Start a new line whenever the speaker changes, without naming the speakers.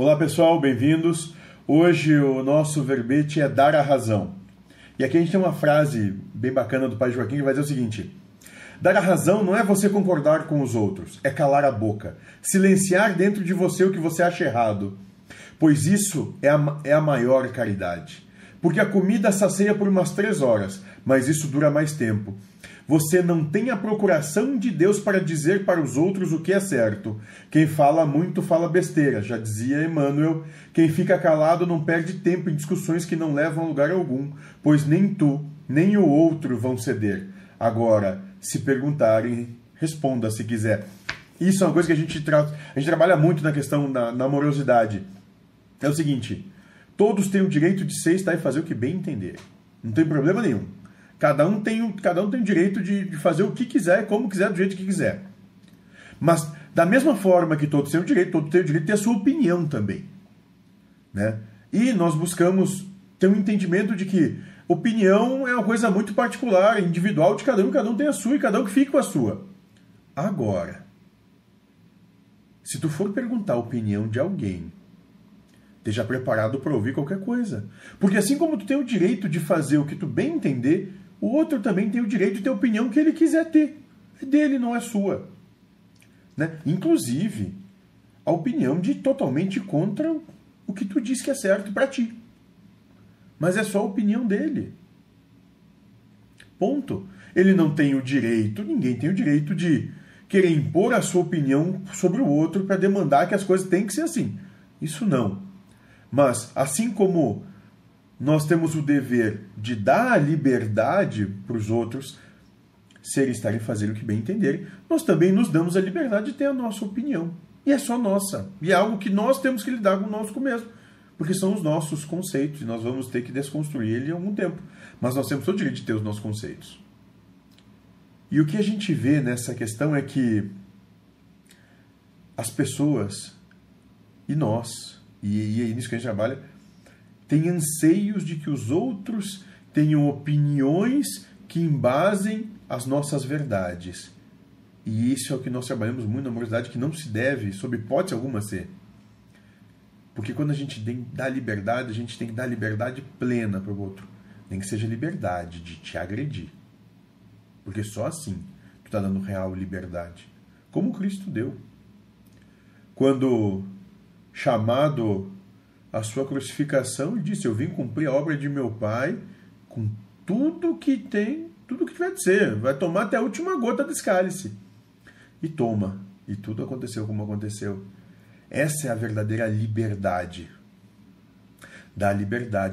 Olá pessoal, bem-vindos. Hoje o nosso verbete é dar a razão. E aqui a gente tem uma frase bem bacana do pai Joaquim que vai dizer o seguinte: Dar a razão não é você concordar com os outros, é calar a boca, silenciar dentro de você o que você acha errado. Pois isso é a, é a maior caridade. Porque a comida sacia por umas três horas, mas isso dura mais tempo. Você não tem a procuração de Deus para dizer para os outros o que é certo. Quem fala muito fala besteira, já dizia Emmanuel. Quem fica calado não perde tempo em discussões que não levam a lugar algum, pois nem tu, nem o outro vão ceder. Agora, se perguntarem, responda se quiser. Isso é uma coisa que a gente, tra a gente trabalha muito na questão da amorosidade. É o seguinte: todos têm o direito de ser, estar e fazer o que bem entender. Não tem problema nenhum. Cada um tem, cada um tem o direito de, de fazer o que quiser, como quiser, do jeito que quiser. Mas, da mesma forma que todos têm o direito, todos têm o direito de ter a sua opinião também. Né? E nós buscamos ter um entendimento de que opinião é uma coisa muito particular, individual de cada um, cada um tem a sua e cada um que fica com a sua. Agora, se tu for perguntar a opinião de alguém, esteja preparado para ouvir qualquer coisa. Porque assim como tu tem o direito de fazer o que tu bem entender, o outro também tem o direito de ter a opinião que ele quiser ter. É dele, não é sua. Né? Inclusive, a opinião de totalmente contra o que tu diz que é certo para ti. Mas é só a opinião dele. Ponto. Ele não tem o direito, ninguém tem o direito de querer impor a sua opinião sobre o outro para demandar que as coisas têm que ser assim. Isso não. Mas, assim como nós temos o dever de dar a liberdade para os outros serem, estarem fazer o que bem entenderem, nós também nos damos a liberdade de ter a nossa opinião. E é só nossa. E é algo que nós temos que lidar conosco mesmo. Porque são os nossos conceitos e nós vamos ter que desconstruir ele em algum tempo. Mas nós temos todo o direito de ter os nossos conceitos. E o que a gente vê nessa questão é que as pessoas e nós, e, e é nisso que a gente trabalha, tem anseios de que os outros tenham opiniões que embasem as nossas verdades. E isso é o que nós trabalhamos muito na amorosidade, que não se deve, sob hipótese alguma, ser. Porque quando a gente dá liberdade, a gente tem que dar liberdade plena para o outro. Nem que seja liberdade de te agredir. Porque só assim tu está dando real liberdade. Como Cristo deu. Quando chamado a sua crucificação e disse: Eu vim cumprir a obra de meu Pai com tudo que tem, tudo que tiver de ser. Vai tomar até a última gota desse cálice. E toma. E tudo aconteceu como aconteceu. Essa é a verdadeira liberdade. Da liberdade